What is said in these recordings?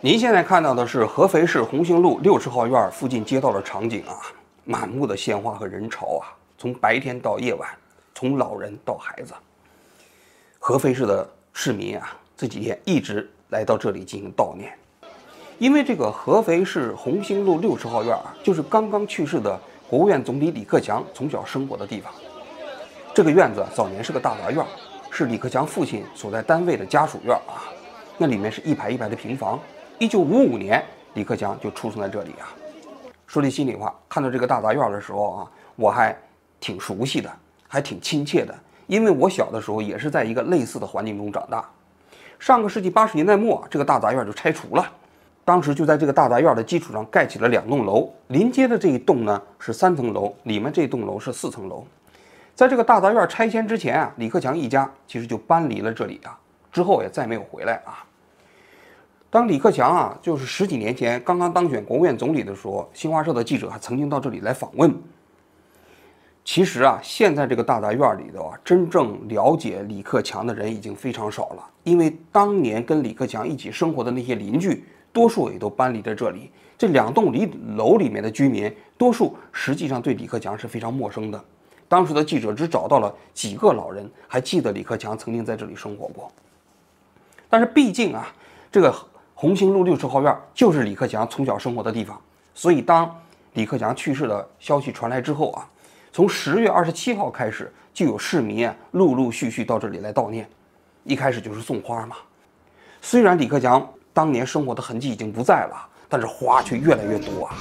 您现在看到的是合肥市红星路六十号院附近街道的场景啊，满目的鲜花和人潮啊，从白天到夜晚，从老人到孩子。合肥市的市民啊，这几天一直来到这里进行悼念，因为这个合肥市红星路六十号院啊，就是刚刚去世的国务院总理李克强从小生活的地方。这个院子早年是个大杂院，是李克强父亲所在单位的家属院啊，那里面是一排一排的平房。一九五五年，李克强就出生在这里啊。说句心里话，看到这个大杂院的时候啊，我还挺熟悉的，还挺亲切的，因为我小的时候也是在一个类似的环境中长大。上个世纪八十年代末，这个大杂院就拆除了，当时就在这个大杂院的基础上盖起了两栋楼，临街的这一栋呢是三层楼，里面这栋楼是四层楼。在这个大杂院拆迁之前啊，李克强一家其实就搬离了这里啊，之后也再没有回来啊。当李克强啊，就是十几年前刚刚当选国务院总理的时候，新华社的记者还曾经到这里来访问。其实啊，现在这个大杂院里头啊，真正了解李克强的人已经非常少了，因为当年跟李克强一起生活的那些邻居，多数也都搬离在这里。这两栋里楼里面的居民，多数实际上对李克强是非常陌生的。当时的记者只找到了几个老人，还记得李克强曾经在这里生活过。但是毕竟啊，这个。红星路六十号院就是李克强从小生活的地方，所以当李克强去世的消息传来之后啊，从十月二十七号开始，就有市民啊陆陆续续到这里来悼念。一开始就是送花嘛。虽然李克强当年生活的痕迹已经不在了，但是花却越来越多啊。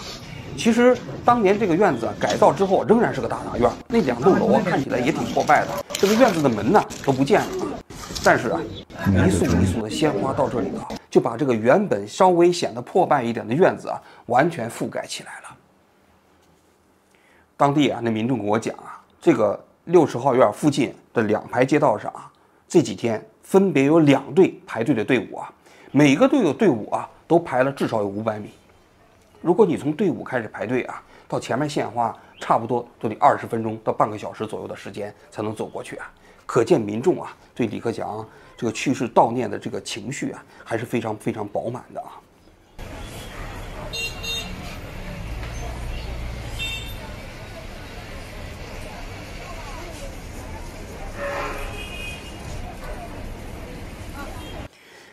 其实当年这个院子改造之后仍然是个大杂院，那两栋楼啊看起来也挺破败的，这个院子的门呢都不见了。但是啊，一束一束的鲜花到这里了。就把这个原本稍微显得破败一点的院子啊，完全覆盖起来了。当地啊，那民众跟我讲啊，这个六十号院附近的两排街道上啊，这几天分别有两队排队的队伍啊，每个队有队伍啊，都排了至少有五百米。如果你从队伍开始排队啊，到前面献花，差不多都得二十分钟到半个小时左右的时间才能走过去啊。可见民众啊，对李克强。这个去世悼念的这个情绪啊，还是非常非常饱满的啊。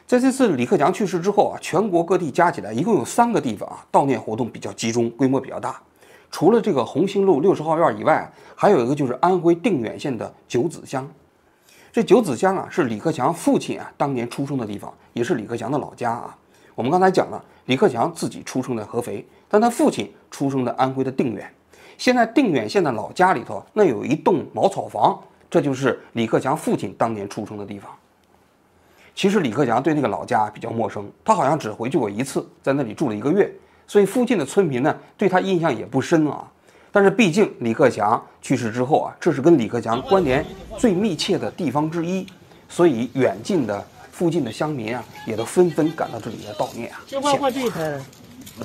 在这次李克强去世之后啊，全国各地加起来一共有三个地方啊，悼念活动比较集中，规模比较大。除了这个红星路六十号院以外，还有一个就是安徽定远县的九子乡。这九子乡啊，是李克强父亲啊当年出生的地方，也是李克强的老家啊。我们刚才讲了，李克强自己出生在合肥，但他父亲出生在安徽的定远。现在定远县的老家里头，那有一栋茅草房，这就是李克强父亲当年出生的地方。其实李克强对那个老家比较陌生，他好像只回去过一次，在那里住了一个月，所以附近的村民呢对他印象也不深啊。但是毕竟李克强去世之后啊，这是跟李克强关联最密切的地方之一，所以远近的附近的乡民啊，也都纷纷赶到这里来悼念啊。这画画这一拍，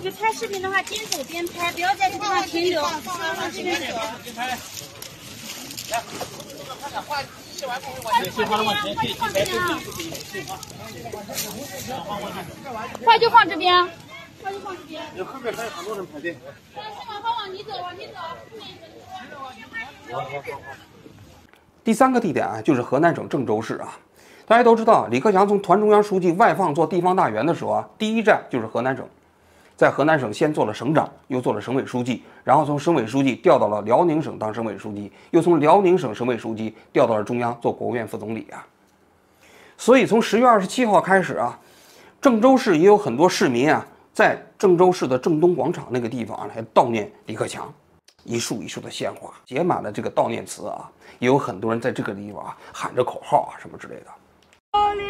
就拍视频的话，边走边拍，不要在这地方停留。往这边走。来，快点画，写完不会往前。画往前，可以放这边啊。画就放这边，画就放这边。有后面还有很多人排队。第三个地点啊，就是河南省郑州市啊。大家都知道，李克强从团中央书记外放做地方大员的时候啊，第一站就是河南省，在河南省先做了省长，又做了省委书记，然后从省委书记调到了辽宁省当省委书记，又从辽宁省省委书记调到了中央做国务院副总理啊。所以从十月二十七号开始啊，郑州市也有很多市民啊。在郑州市的郑东广场那个地方啊来悼念李克强，一束一束的鲜花写满了这个悼念词啊，也有很多人在这个地方啊喊着口号啊什么之类的。向你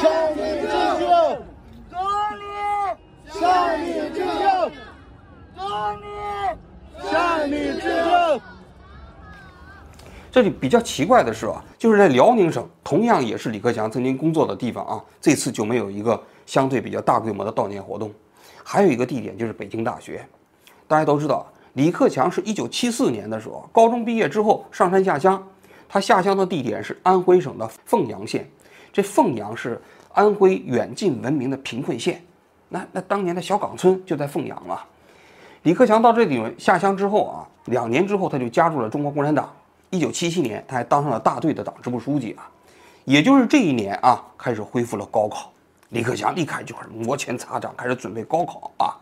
向你致敬，向你向你致敬，向你向你致敬。这里比较奇怪的是啊，就是在辽宁省，同样也是李克强曾经工作的地方啊，这次就没有一个。相对比较大规模的悼念活动，还有一个地点就是北京大学。大家都知道，李克强是一九七四年的时候高中毕业之后上山下乡，他下乡的地点是安徽省的凤阳县。这凤阳是安徽远近闻名的贫困县，那那当年的小岗村就在凤阳啊。李克强到这里下乡之后啊，两年之后他就加入了中国共产党。一九七七年，他还当上了大队的党支部书记啊。也就是这一年啊，开始恢复了高考。李克强立刻就开始摩拳擦掌，开始准备高考啊。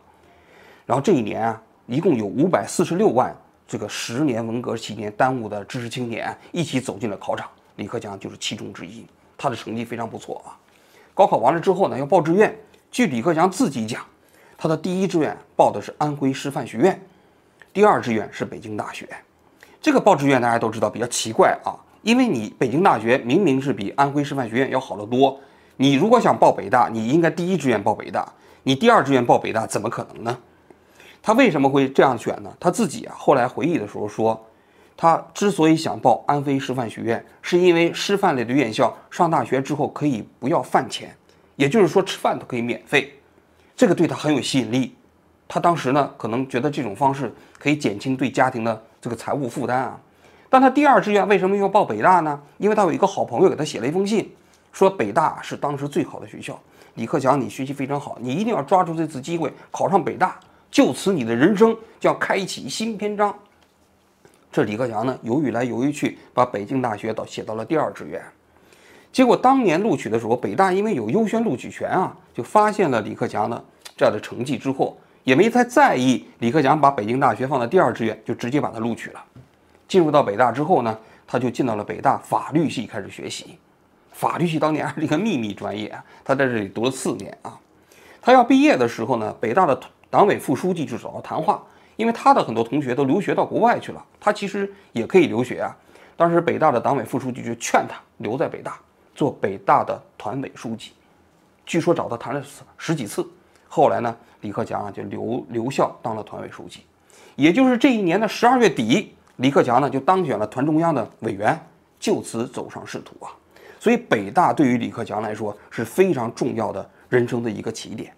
然后这一年啊，一共有五百四十六万这个十年文革期间耽误的知识青年一起走进了考场，李克强就是其中之一。他的成绩非常不错啊。高考完了之后呢，要报志愿。据李克强自己讲，他的第一志愿报的是安徽师范学院，第二志愿是北京大学。这个报志愿大家都知道比较奇怪啊。因为你北京大学明明是比安徽师范学院要好得多，你如果想报北大，你应该第一志愿报北大，你第二志愿报北大怎么可能呢？他为什么会这样选呢？他自己啊后来回忆的时候说，他之所以想报安徽师范学院，是因为师范类的院校上大学之后可以不要饭钱，也就是说吃饭都可以免费，这个对他很有吸引力。他当时呢可能觉得这种方式可以减轻对家庭的这个财务负担啊。但他第二志愿为什么要报北大呢？因为他有一个好朋友给他写了一封信，说北大是当时最好的学校。李克强，你学习非常好，你一定要抓住这次机会考上北大，就此你的人生就要开启新篇章。这李克强呢，犹豫来犹豫去，把北京大学到写到了第二志愿。结果当年录取的时候，北大因为有优先录取权啊，就发现了李克强的这样的成绩之后，也没太在意李克强把北京大学放在第二志愿，就直接把他录取了。进入到北大之后呢，他就进到了北大法律系开始学习。法律系当年还是一个秘密专业啊，他在这里读了四年啊。他要毕业的时候呢，北大的党委副书记就找他谈话，因为他的很多同学都留学到国外去了，他其实也可以留学啊。当时北大的党委副书记就劝他留在北大做北大的团委书记。据说找他谈了十几次，后来呢，李克强啊就留留校当了团委书记。也就是这一年的十二月底。李克强呢就当选了团中央的委员，就此走上仕途啊。所以北大对于李克强来说是非常重要的人生的一个起点，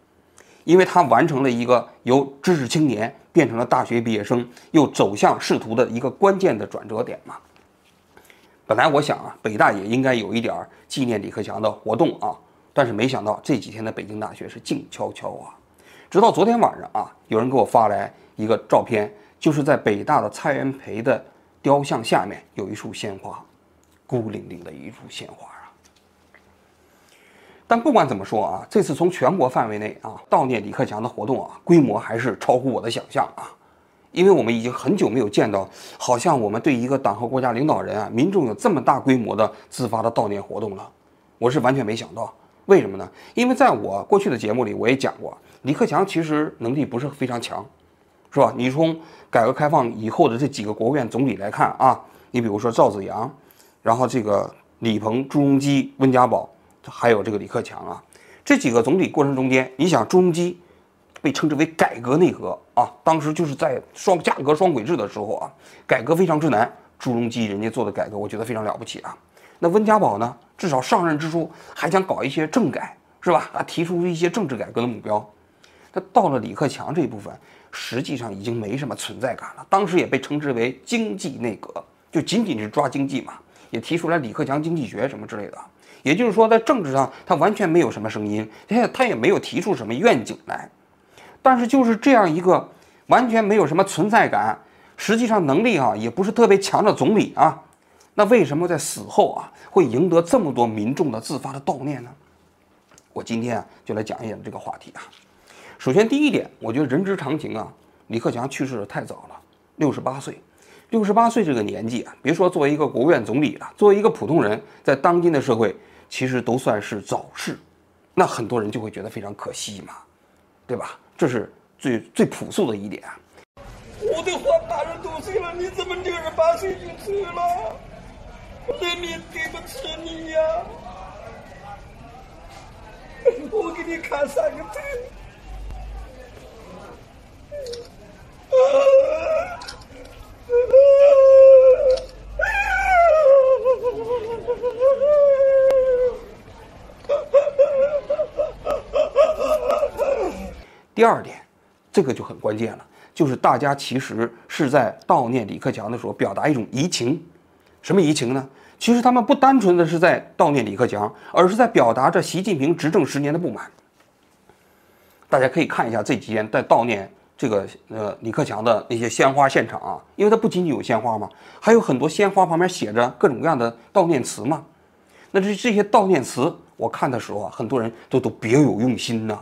因为他完成了一个由知识青年变成了大学毕业生，又走向仕途的一个关键的转折点嘛。本来我想啊，北大也应该有一点纪念李克强的活动啊，但是没想到这几天的北京大学是静悄悄啊。直到昨天晚上啊，有人给我发来一个照片。就是在北大的蔡元培的雕像下面有一束鲜花，孤零零的一束鲜花啊。但不管怎么说啊，这次从全国范围内啊悼念李克强的活动啊，规模还是超乎我的想象啊。因为我们已经很久没有见到，好像我们对一个党和国家领导人啊，民众有这么大规模的自发的悼念活动了。我是完全没想到，为什么呢？因为在我过去的节目里我也讲过，李克强其实能力不是非常强。是吧？你从改革开放以后的这几个国务院总理来看啊，你比如说赵紫阳，然后这个李鹏、朱镕基、温家宝，还有这个李克强啊，这几个总理过程中间，你想朱镕基被称之为改革内阁啊，当时就是在双价格双轨制的时候啊，改革非常之难，朱镕基人家做的改革，我觉得非常了不起啊。那温家宝呢，至少上任之初还想搞一些政改，是吧？啊，提出一些政治改革的目标。那到了李克强这一部分。实际上已经没什么存在感了。当时也被称之为经济内阁，就仅仅是抓经济嘛，也提出来李克强经济学什么之类的。也就是说，在政治上他完全没有什么声音，他也他也没有提出什么愿景来。但是就是这样一个完全没有什么存在感，实际上能力啊也不是特别强的总理啊，那为什么在死后啊会赢得这么多民众的自发的悼念呢？我今天啊就来讲一讲这个话题啊。首先，第一点，我觉得人之常情啊，李克强去世的太早了，六十八岁，六十八岁这个年纪啊，别说作为一个国务院总理了，作为一个普通人，在当今的社会，其实都算是早逝，那很多人就会觉得非常可惜嘛，对吧？这是最最朴素的一点啊。我都快八十多岁了，你怎么六十八岁就走了？人民对不起你呀！我给你看三个腿。第二点，这个就很关键了，就是大家其实是在悼念李克强的时候表达一种移情，什么移情呢？其实他们不单纯的是在悼念李克强，而是在表达着习近平执政十年的不满。大家可以看一下这几天在悼念这个呃李克强的那些鲜花现场啊，因为它不仅仅有鲜花嘛，还有很多鲜花旁边写着各种各样的悼念词嘛。那这这些悼念词，我看的时候啊，很多人都都别有用心呐。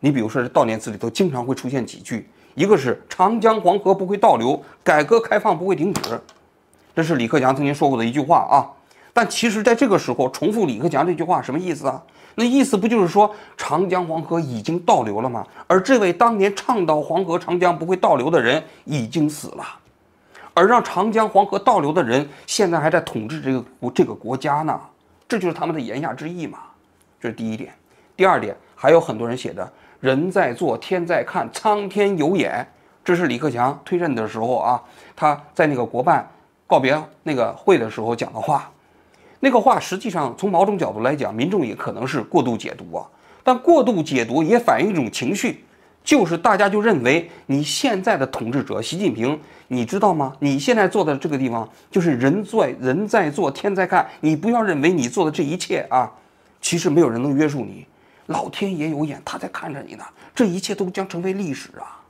你比如说，这悼念词里头经常会出现几句，一个是“长江黄河不会倒流，改革开放不会停止”，这是李克强曾经说过的一句话啊。但其实，在这个时候重复李克强这句话什么意思啊？那意思不就是说长江黄河已经倒流了吗？而这位当年倡导黄河长江不会倒流的人已经死了，而让长江黄河倒流的人现在还在统治这个国这个国家呢？这就是他们的言下之意嘛。这是第一点。第二点，还有很多人写的“人在做，天在看，苍天有眼”，这是李克强退任的时候啊，他在那个国办告别那个会的时候讲的话。那个话实际上从某种角度来讲，民众也可能是过度解读啊。但过度解读也反映一种情绪，就是大家就认为你现在的统治者习近平，你知道吗？你现在坐的这个地方就是人在人在做天在看，你不要认为你做的这一切啊，其实没有人能约束你，老天爷有眼，他在看着你呢。这一切都将成为历史啊。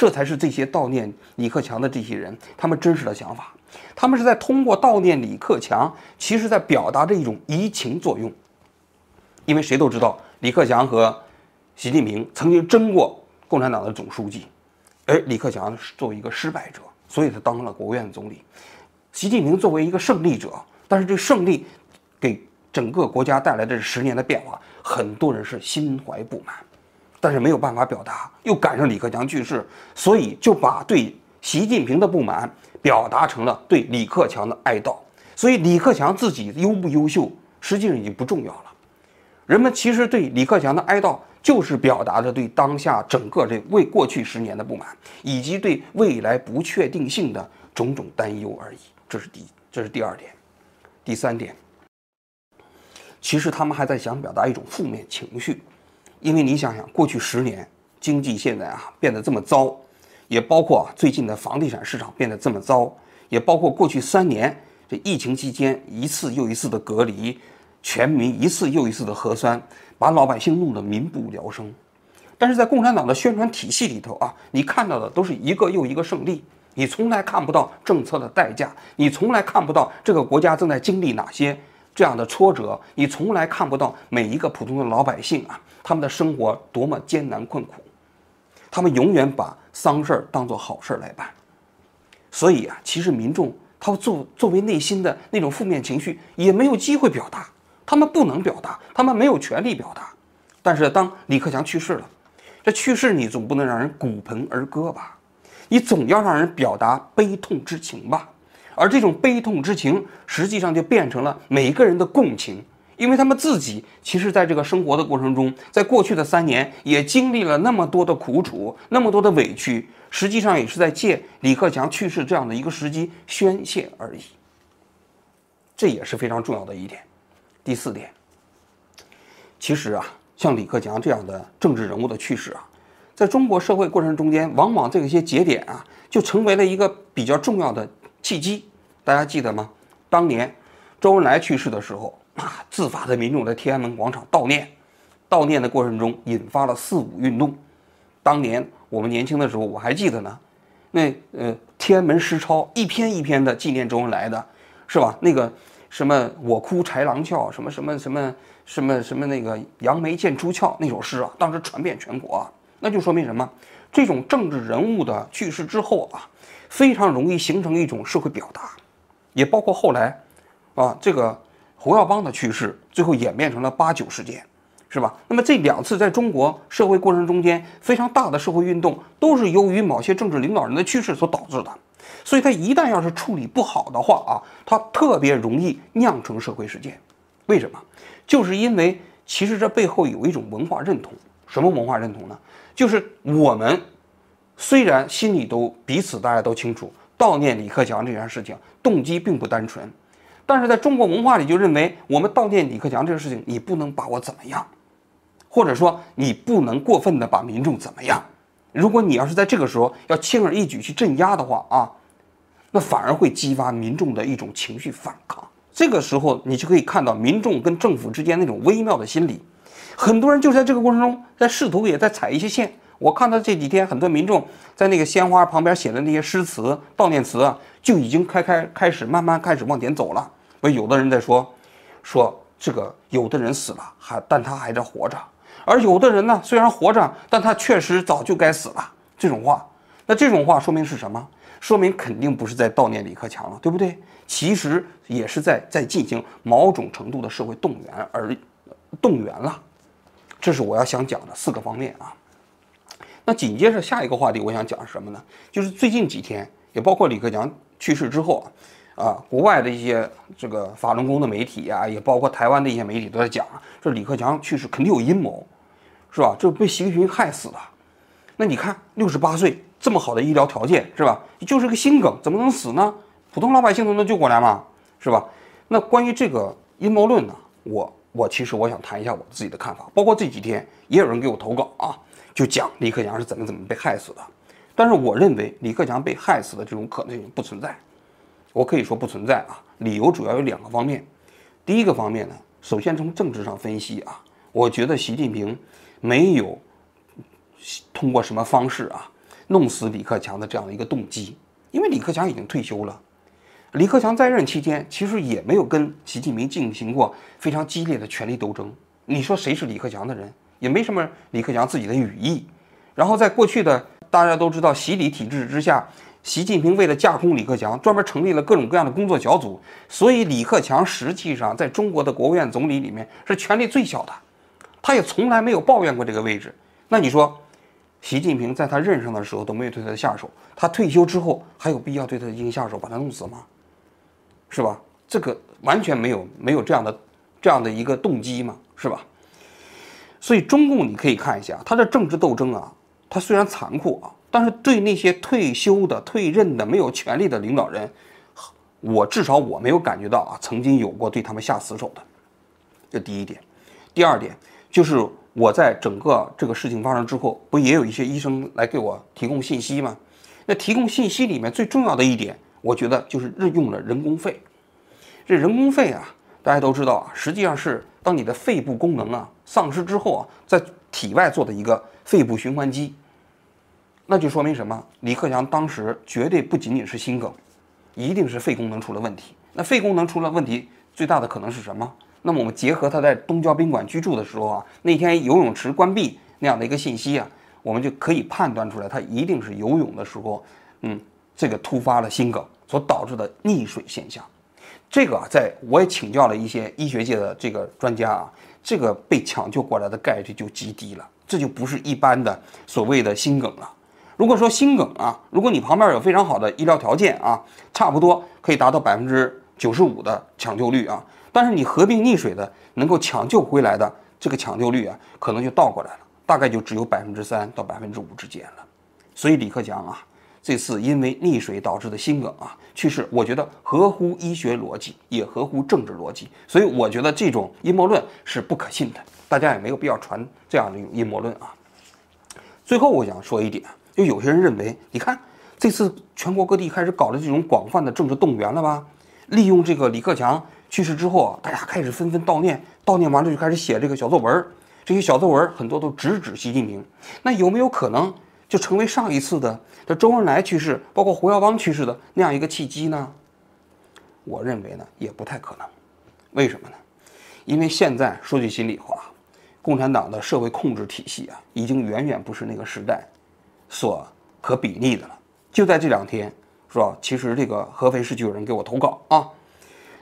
这才是这些悼念李克强的这些人他们真实的想法。他们是在通过悼念李克强，其实在表达着一种移情作用。因为谁都知道，李克强和习近平曾经争过共产党的总书记，而李克强是作为一个失败者，所以他当上了国务院总理。习近平作为一个胜利者，但是这胜利给整个国家带来的十年的变化，很多人是心怀不满，但是没有办法表达，又赶上李克强去世，所以就把对习近平的不满。表达成了对李克强的哀悼，所以李克强自己优不优秀，实际上已经不重要了。人们其实对李克强的哀悼，就是表达着对当下整个这为过去十年的不满，以及对未来不确定性的种种担忧而已。这是第，这是第二点。第三点，其实他们还在想表达一种负面情绪，因为你想想，过去十年经济现在啊变得这么糟。也包括啊最近的房地产市场变得这么糟，也包括过去三年这疫情期间一次又一次的隔离，全民一次又一次的核酸，把老百姓弄得民不聊生。但是在共产党的宣传体系里头啊，你看到的都是一个又一个胜利，你从来看不到政策的代价，你从来看不到这个国家正在经历哪些这样的挫折，你从来看不到每一个普通的老百姓啊，他们的生活多么艰难困苦。他们永远把丧事儿当做好事儿来办，所以啊，其实民众他作作为内心的那种负面情绪也没有机会表达，他们不能表达，他们没有权利表达。但是当李克强去世了，这去世你总不能让人骨盆而歌吧？你总要让人表达悲痛之情吧？而这种悲痛之情，实际上就变成了每个人的共情。因为他们自己其实在这个生活的过程中，在过去的三年也经历了那么多的苦楚，那么多的委屈，实际上也是在借李克强去世这样的一个时机宣泄而已。这也是非常重要的一点。第四点，其实啊，像李克强这样的政治人物的去世啊，在中国社会过程中间，往往这些节点啊，就成为了一个比较重要的契机。大家记得吗？当年周恩来去世的时候。啊！自发的民众在天安门广场悼念，悼念的过程中引发了四五运动。当年我们年轻的时候，我还记得呢。那呃，天安门诗抄一篇一篇的纪念周恩来的，是吧？那个什么“我哭豺狼叫”，什么什么什么什么什么那个“杨梅见出鞘”那首诗啊，当时传遍全国。那就说明什么？这种政治人物的去世之后啊，非常容易形成一种社会表达，也包括后来啊这个。胡耀邦的去世，最后演变成了八九事件，是吧？那么这两次在中国社会过程中间非常大的社会运动，都是由于某些政治领导人的去世所导致的。所以，他一旦要是处理不好的话啊，他特别容易酿成社会事件。为什么？就是因为其实这背后有一种文化认同。什么文化认同呢？就是我们虽然心里都彼此大家都清楚，悼念李克强这件事情动机并不单纯。但是在中国文化里，就认为我们悼念李克强这个事情，你不能把我怎么样，或者说你不能过分的把民众怎么样。如果你要是在这个时候要轻而易举去镇压的话啊，那反而会激发民众的一种情绪反抗。这个时候你就可以看到民众跟政府之间那种微妙的心理，很多人就在这个过程中在试图也在踩一些线。我看到这几天很多民众在那个鲜花旁边写的那些诗词悼念词啊，就已经开开开始慢慢开始往前走了。我有的人在说，说这个有的人死了还但他还在活着，而有的人呢虽然活着，但他确实早就该死了。这种话，那这种话说明是什么？说明肯定不是在悼念李克强了，对不对？其实也是在在进行某种程度的社会动员而动员了。这是我要想讲的四个方面啊。那紧接着下一个话题，我想讲什么呢？就是最近几天，也包括李克强去世之后啊，啊，国外的一些这个法轮功的媒体啊，也包括台湾的一些媒体都在讲，这李克强去世肯定有阴谋，是吧？这被习近平害死的。那你看，六十八岁这么好的医疗条件，是吧？就是个心梗，怎么能死呢？普通老百姓都能救过来吗？是吧？那关于这个阴谋论呢，我我其实我想谈一下我自己的看法，包括这几天也有人给我投稿啊。就讲李克强是怎么怎么被害死的，但是我认为李克强被害死的这种可能性不存在，我可以说不存在啊。理由主要有两个方面，第一个方面呢，首先从政治上分析啊，我觉得习近平没有通过什么方式啊弄死李克强的这样的一个动机，因为李克强已经退休了，李克强在任期间其实也没有跟习近平进行过非常激烈的权力斗争。你说谁是李克强的人？也没什么李克强自己的羽翼，然后在过去的大家都知道洗礼体制之下，习近平为了架空李克强，专门成立了各种各样的工作小组，所以李克强实际上在中国的国务院总理里面是权力最小的，他也从来没有抱怨过这个位置。那你说，习近平在他任上的时候都没有对他下手，他退休之后还有必要对他进行下手，把他弄死吗？是吧？这个完全没有没有这样的这样的一个动机嘛，是吧？所以中共你可以看一下，他的政治斗争啊，他虽然残酷啊，但是对那些退休的、退任的、没有权力的领导人，我至少我没有感觉到啊，曾经有过对他们下死手的。这第一点。第二点就是我在整个这个事情发生之后，不也有一些医生来给我提供信息吗？那提供信息里面最重要的一点，我觉得就是任用了人工肺。这人工肺啊，大家都知道啊，实际上是。当你的肺部功能啊丧失之后啊，在体外做的一个肺部循环机，那就说明什么？李克强当时绝对不仅仅是心梗，一定是肺功能出了问题。那肺功能出了问题，最大的可能是什么？那么我们结合他在东郊宾馆居住的时候啊，那天游泳池关闭那样的一个信息啊，我们就可以判断出来，他一定是游泳的时候，嗯，这个突发了心梗所导致的溺水现象。这个啊，在我也请教了一些医学界的这个专家啊，这个被抢救过来的概率就极低了，这就不是一般的所谓的心梗了。如果说心梗啊，如果你旁边有非常好的医疗条件啊，差不多可以达到百分之九十五的抢救率啊，但是你合并溺水的，能够抢救回来的这个抢救率啊，可能就倒过来了，大概就只有百分之三到百分之五之间了。所以李克强啊。这次因为溺水导致的心梗啊去世，我觉得合乎医学逻辑，也合乎政治逻辑，所以我觉得这种阴谋论是不可信的，大家也没有必要传这样的一种阴谋论啊。最后我想说一点，就有些人认为，你看这次全国各地开始搞的这种广泛的政治动员了吧？利用这个李克强去世之后啊，大家开始纷纷悼念，悼念完了就开始写这个小作文，这些小作文很多都直指习近平，那有没有可能？就成为上一次的这周恩来去世，包括胡耀邦去世的那样一个契机呢？我认为呢，也不太可能。为什么呢？因为现在说句心里话，共产党的社会控制体系啊，已经远远不是那个时代所可比拟的了。就在这两天，是吧？其实这个合肥市就有人给我投稿啊，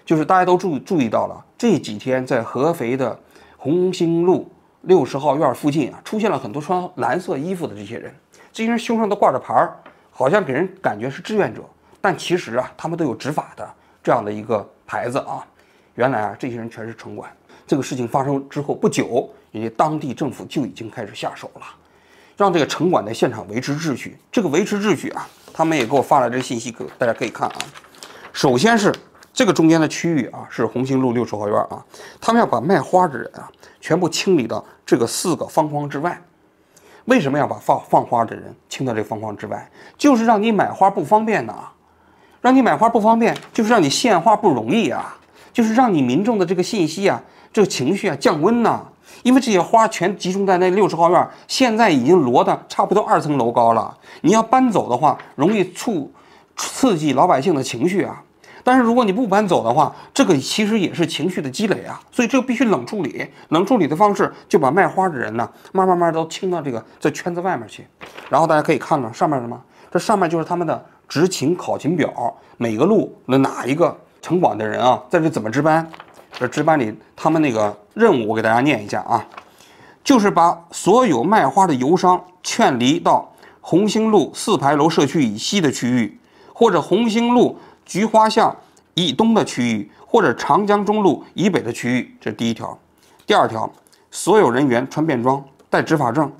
就是大家都注注意到了，这几天在合肥的红星路六十号院附近啊，出现了很多穿蓝色衣服的这些人。这些人胸上都挂着牌儿，好像给人感觉是志愿者，但其实啊，他们都有执法的这样的一个牌子啊。原来啊，这些人全是城管。这个事情发生之后不久，人家当地政府就已经开始下手了，让这个城管在现场维持秩序。这个维持秩序啊，他们也给我发了这个信息，可大家可以看啊。首先是这个中间的区域啊，是红星路六十号院啊，他们要把卖花的人啊全部清理到这个四个方框之外。为什么要把放放花的人清到这方框之外？就是让你买花不方便呐，让你买花不方便，就是让你献花不容易啊，就是让你民众的这个信息啊，这个情绪啊降温呐。因为这些花全集中在那六十号院，现在已经摞的差不多二层楼高了。你要搬走的话，容易触刺激老百姓的情绪啊。但是如果你不搬走的话，这个其实也是情绪的积累啊。所以这个必须冷处理。冷处理的方式就把卖花的人呢，慢慢慢都清到这个这圈子外面去。然后大家可以看到上面什么？这上面就是他们的执勤考勤表，每个路那哪一个城管的人啊，在这怎么值班？这值班里他们那个任务，我给大家念一下啊，就是把所有卖花的游商劝离到红星路四牌楼社区以西的区域，或者红星路菊花巷以东的区域，或者长江中路以北的区域。这是第一条。第二条，所有人员穿便装，带执法证，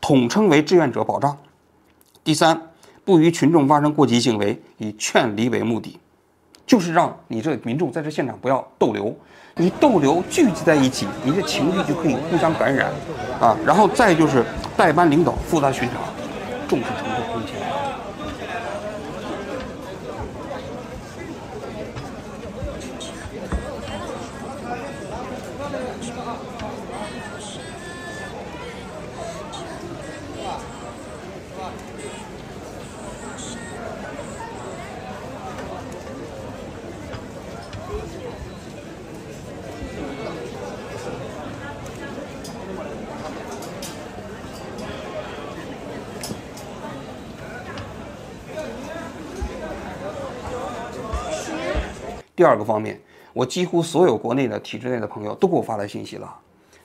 统称为志愿者保障。第三，不与群众发生过激行为，以劝离为目的。就是让你这民众在这现场不要逗留，你逗留聚集在一起，你的情绪就可以互相感染，啊，然后再就是代班领导负责巡查，重视第二个方面，我几乎所有国内的体制内的朋友都给我发来信息了。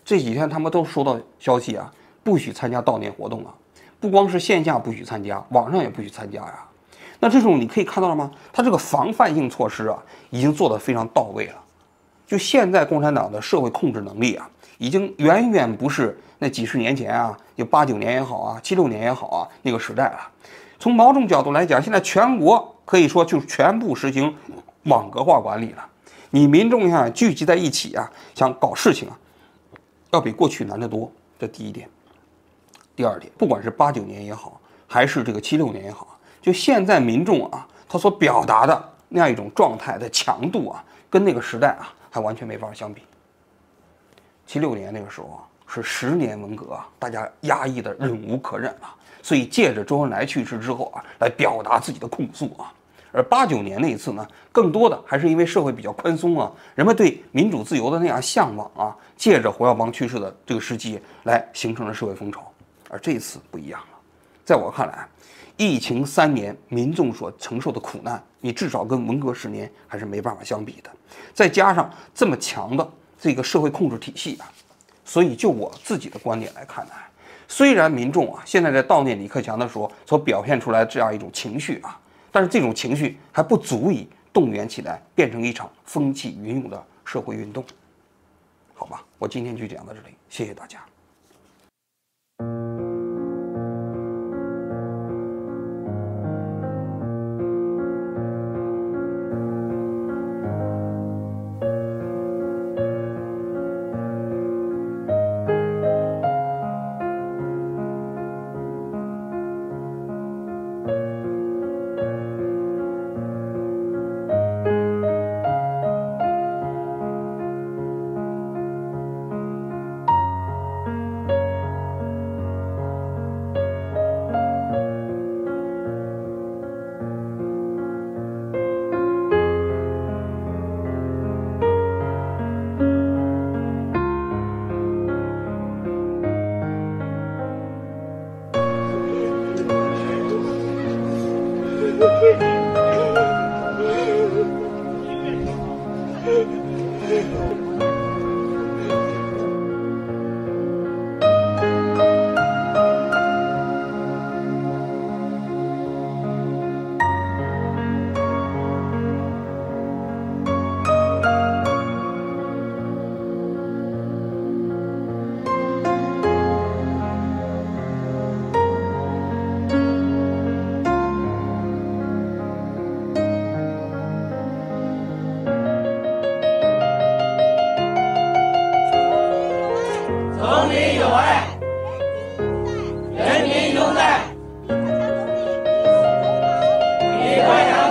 这几天他们都收到消息啊，不许参加悼念活动了，不光是线下不许参加，网上也不许参加呀。那这种你可以看到了吗？他这个防范性措施啊，已经做得非常到位了。就现在共产党的社会控制能力啊，已经远远不是那几十年前啊，就八九年也好啊，七六年也好啊那个时代了。从某种角度来讲，现在全国可以说就全部实行。网格化管理了，你民众想聚集在一起啊，想搞事情啊，要比过去难得多。这第一点。第二点，不管是八九年也好，还是这个七六年也好，就现在民众啊，他所表达的那样一种状态的强度啊，跟那个时代啊，还完全没法相比。七六年那个时候啊，是十年文革啊，大家压抑的忍无可忍了，所以借着周恩来去世之后啊，来表达自己的控诉啊。而八九年那一次呢，更多的还是因为社会比较宽松啊，人们对民主自由的那样向往啊，借着胡耀邦去世的这个时机来形成了社会风潮。而这一次不一样了，在我看来，疫情三年民众所承受的苦难，你至少跟文革十年还是没办法相比的。再加上这么强的这个社会控制体系啊，所以就我自己的观点来看呢，虽然民众啊现在在悼念李克强的时候所表现出来这样一种情绪啊。但是这种情绪还不足以动员起来，变成一场风起云涌的社会运动，好吧？我今天就讲到这里，谢谢大家。我去。李焕英